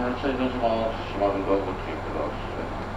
発車いたします。島根ドアご注意ください。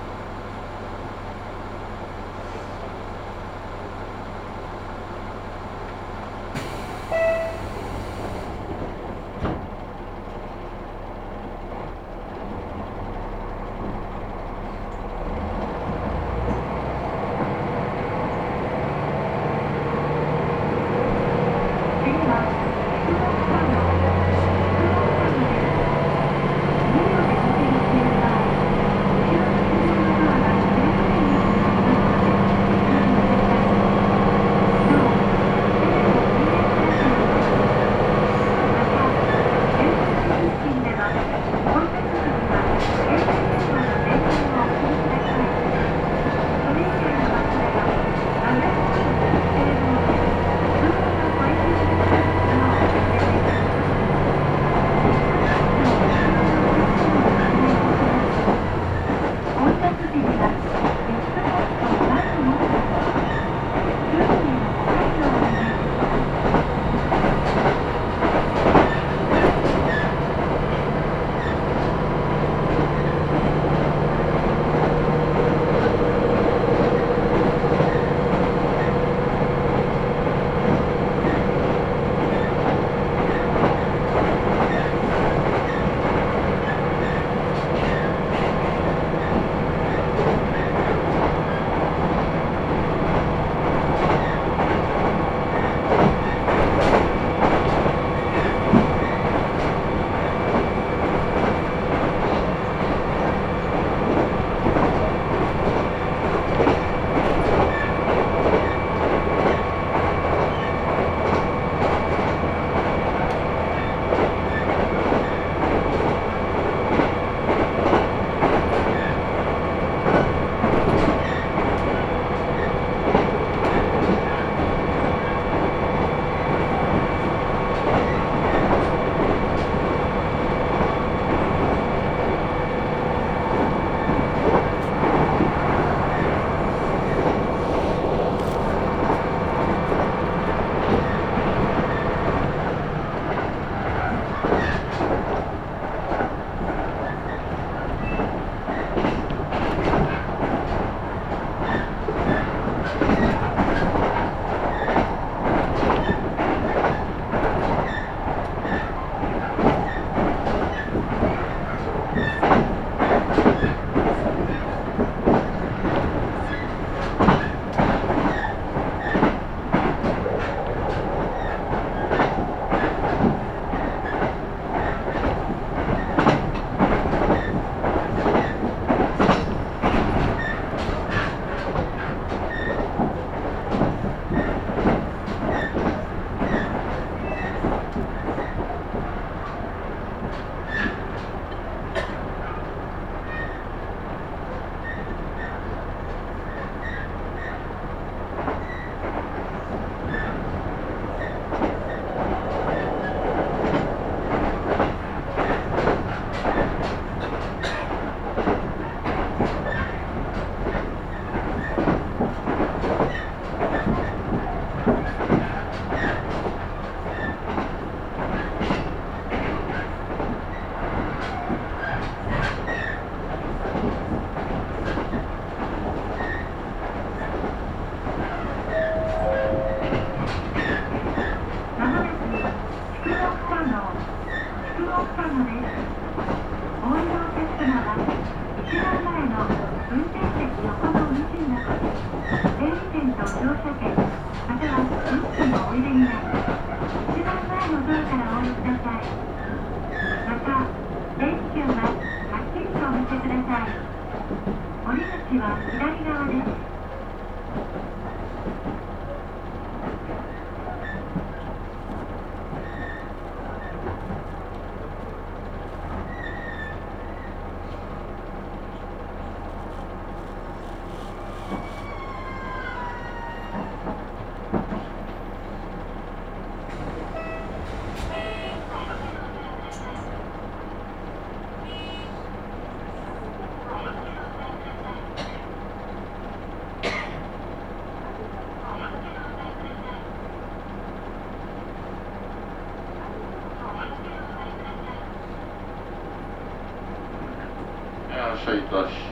車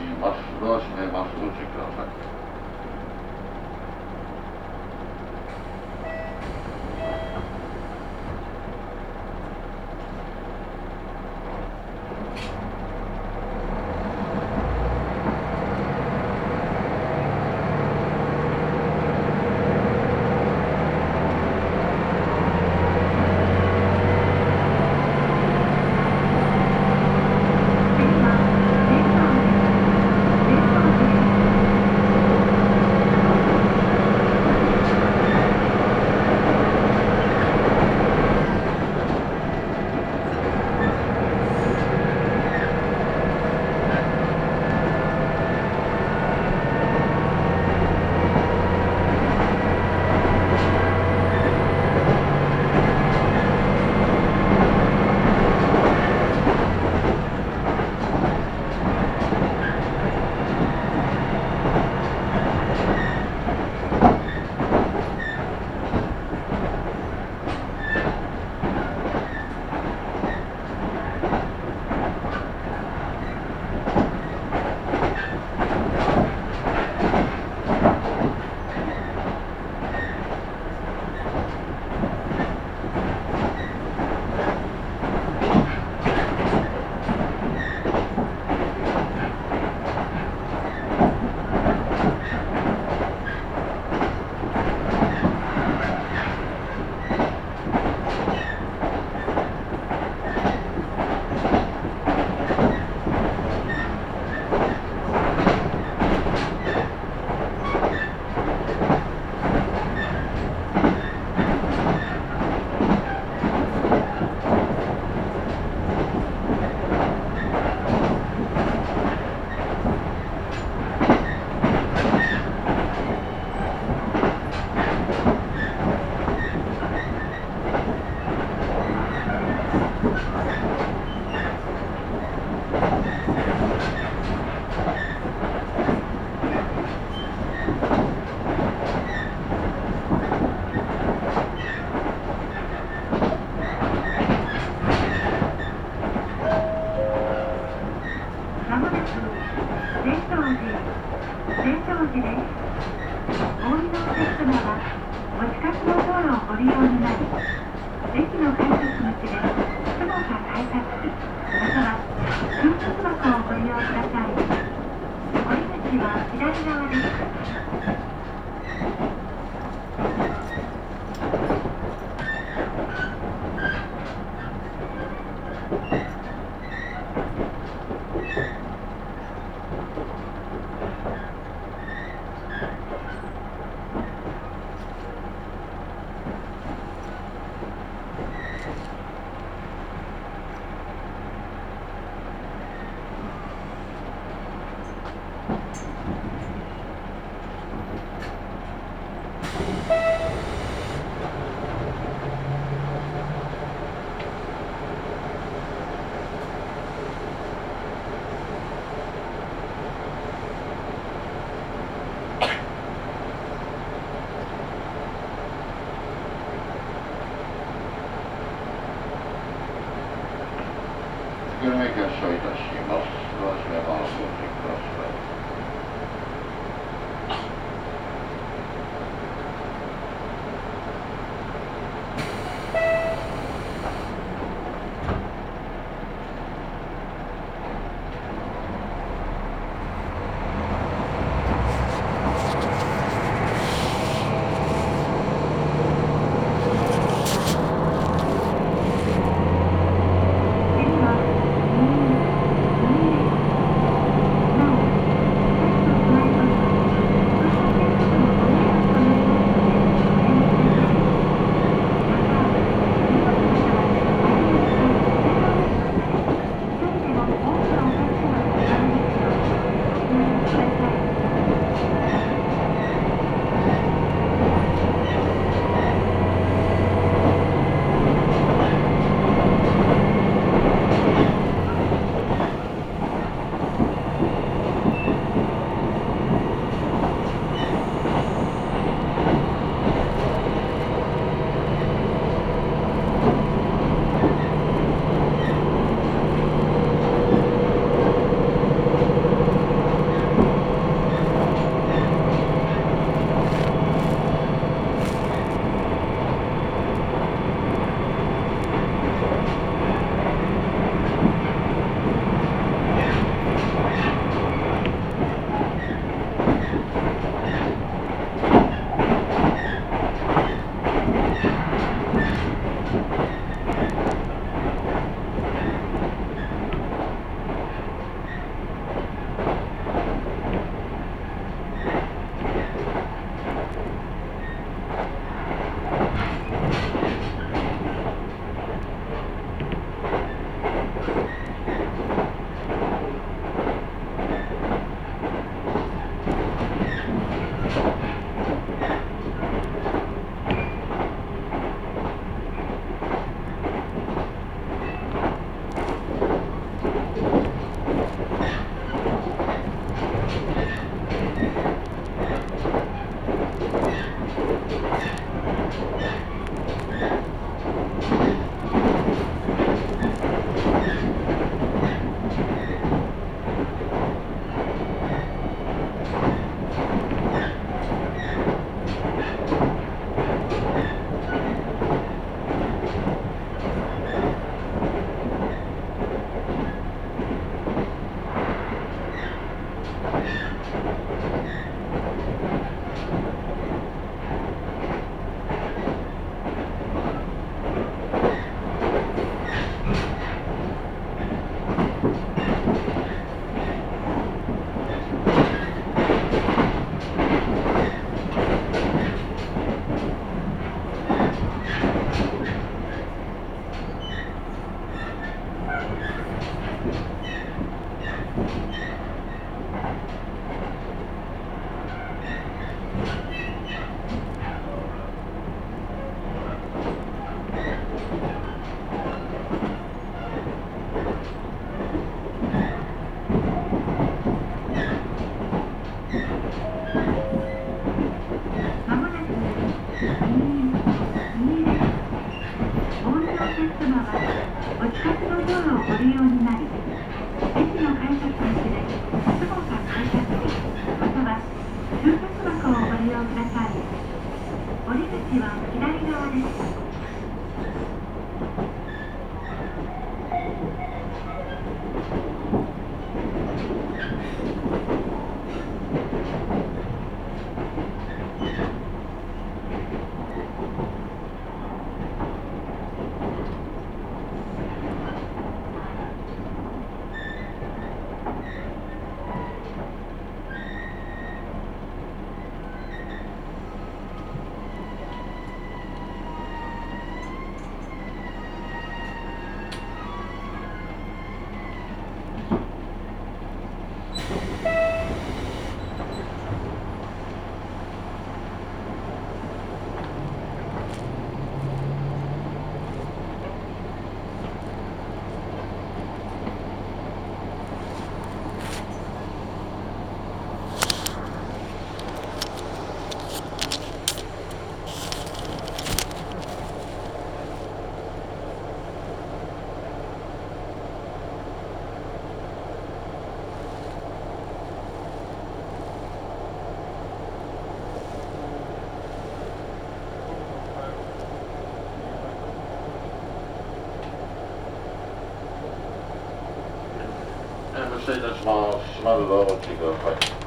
車いたします。島津どうも来てください。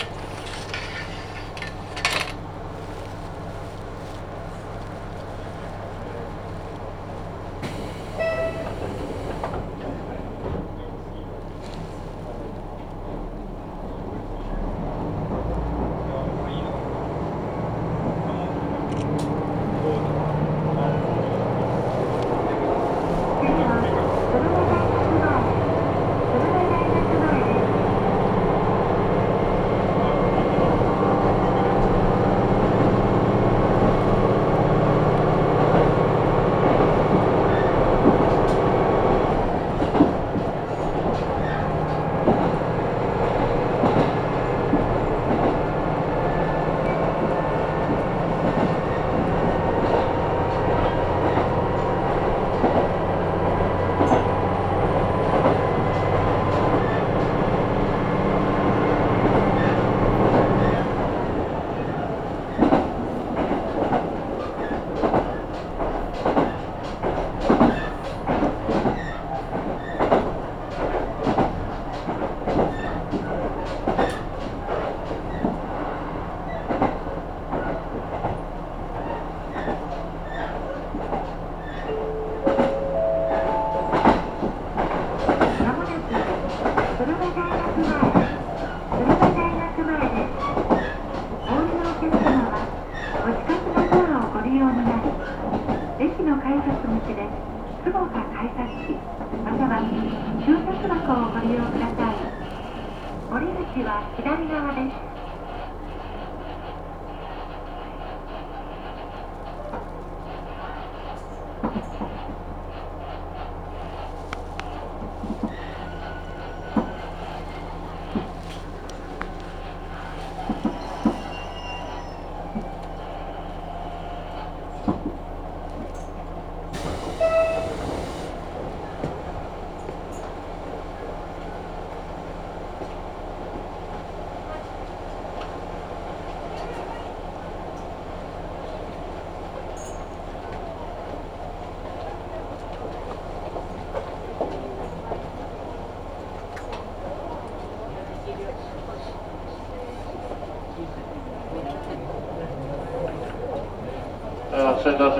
は左側です。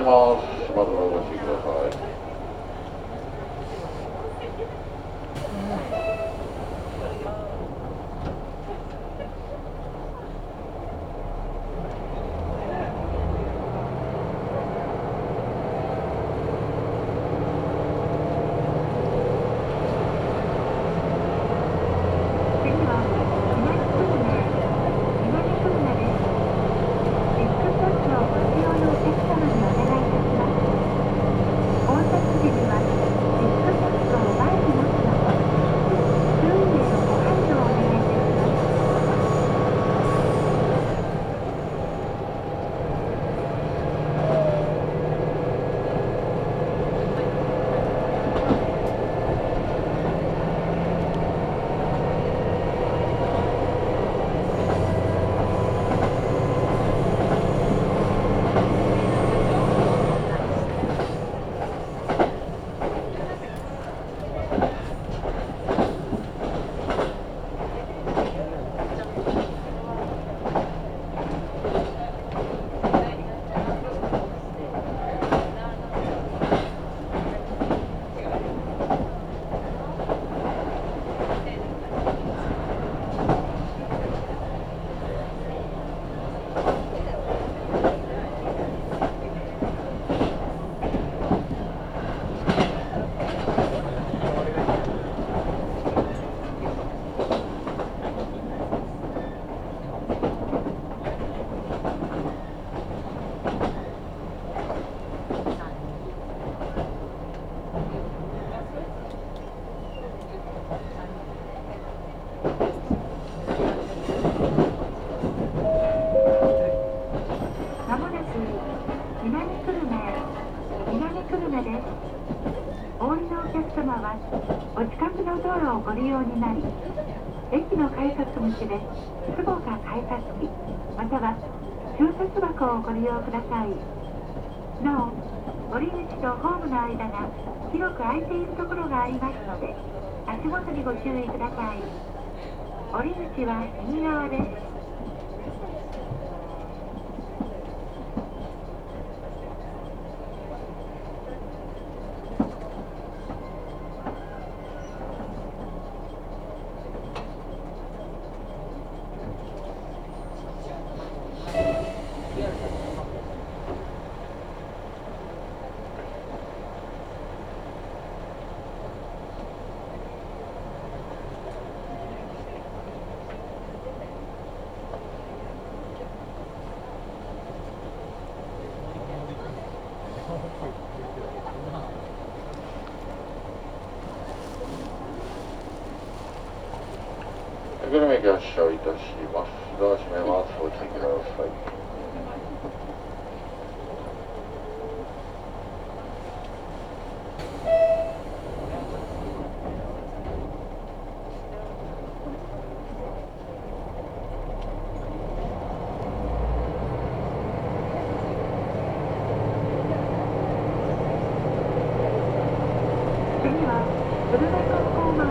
wall 用になり駅の改札口で坪か改札機または駐車箱をご利用ください。なお降り口とホームの間が広く空いているところがありますので足元にご注意ください。降り口は右側です。久留米発車いたします。ドア閉めます。お注意ください。次は久留米高校前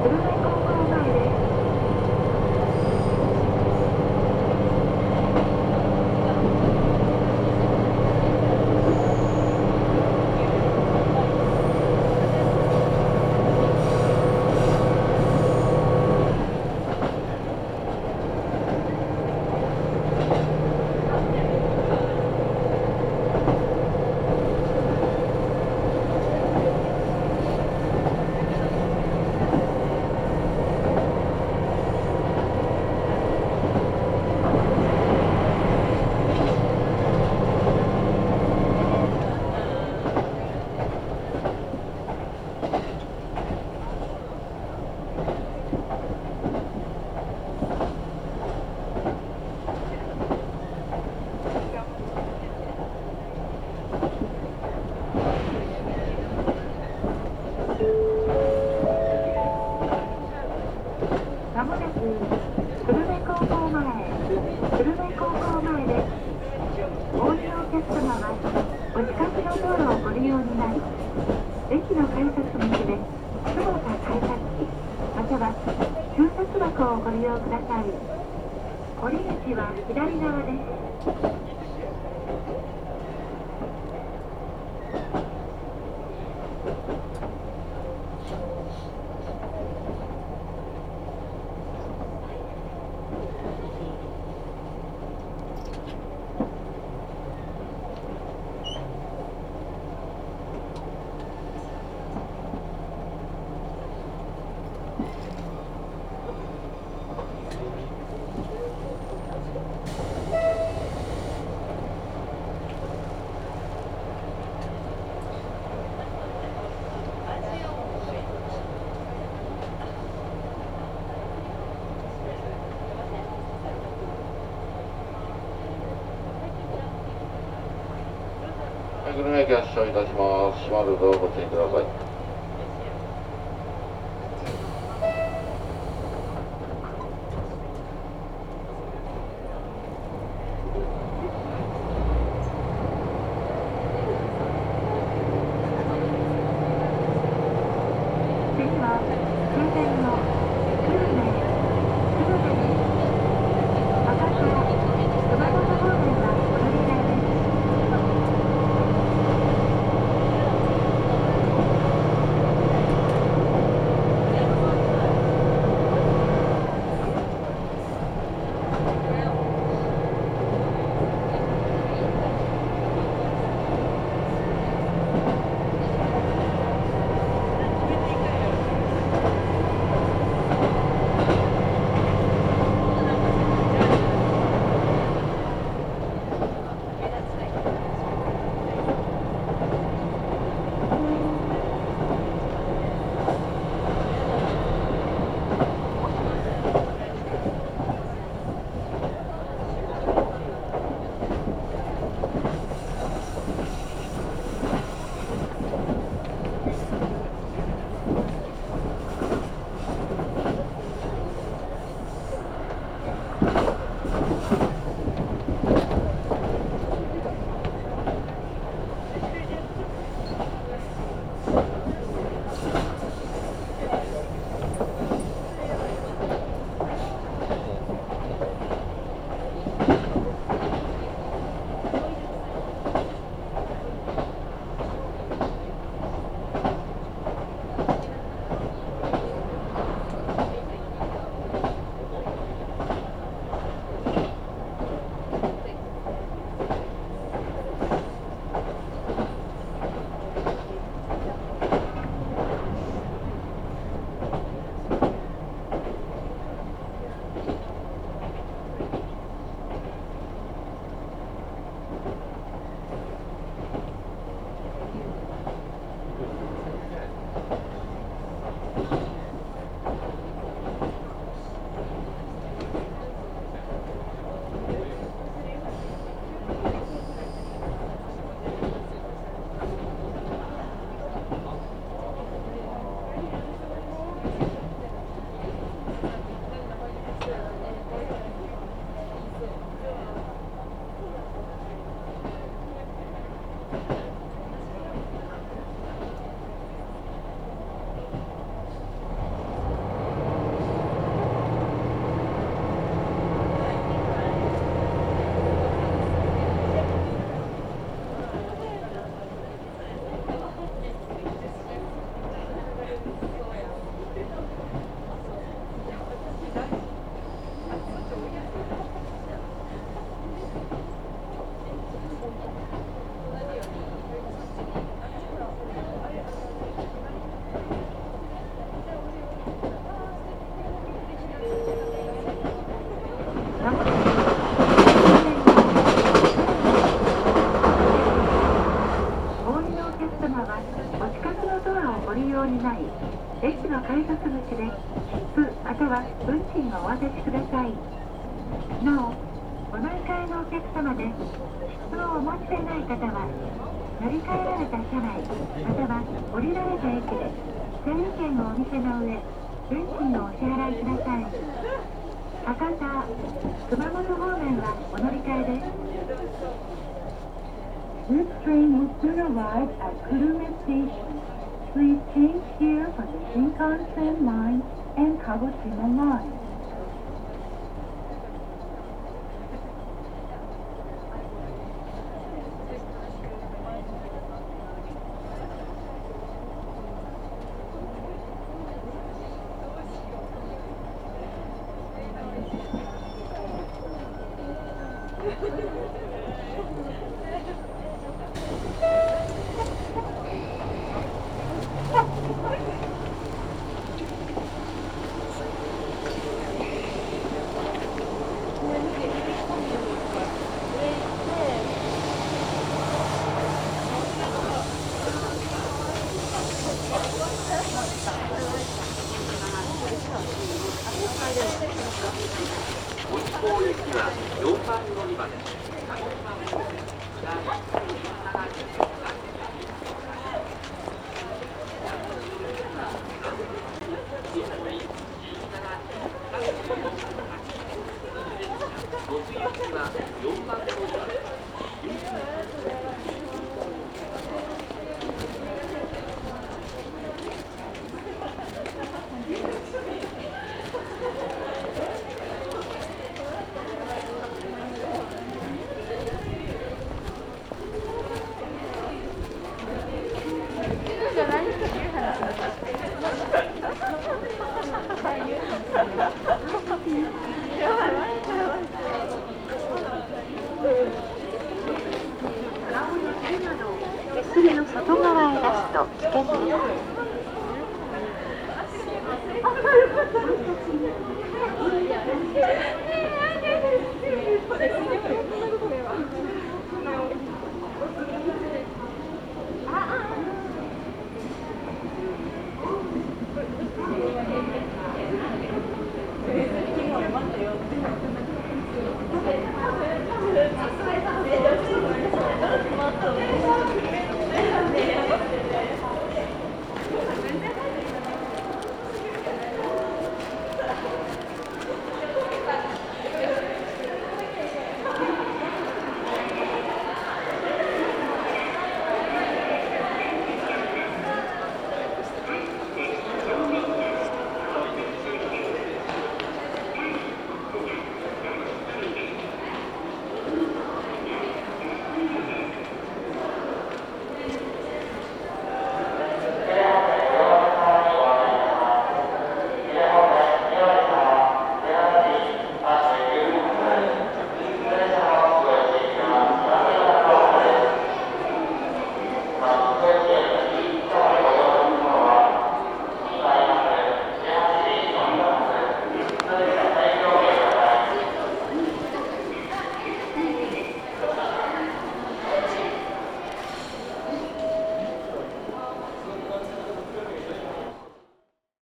久留米高校前ですまもなく久留米高校前久留米高校前ですお降りのお客様はお近くの道路をご利用になり駅の改札口で坪か改札機または駐札箱をご利用ください。降り口は左側です。久留米駅発車いたします。閉まるぞご注意ください。は運賃をお渡しください。なおお乗り換えのお客様で切符をお持ちでない方は乗り換えられた車内または降りられた駅で整理券をお見せの上運賃をお支払いください。博多熊本方面はお乗り換えです。This train will soon arrive at Kurume Station. Please change here for the Shinkansen line and Kagoshima line.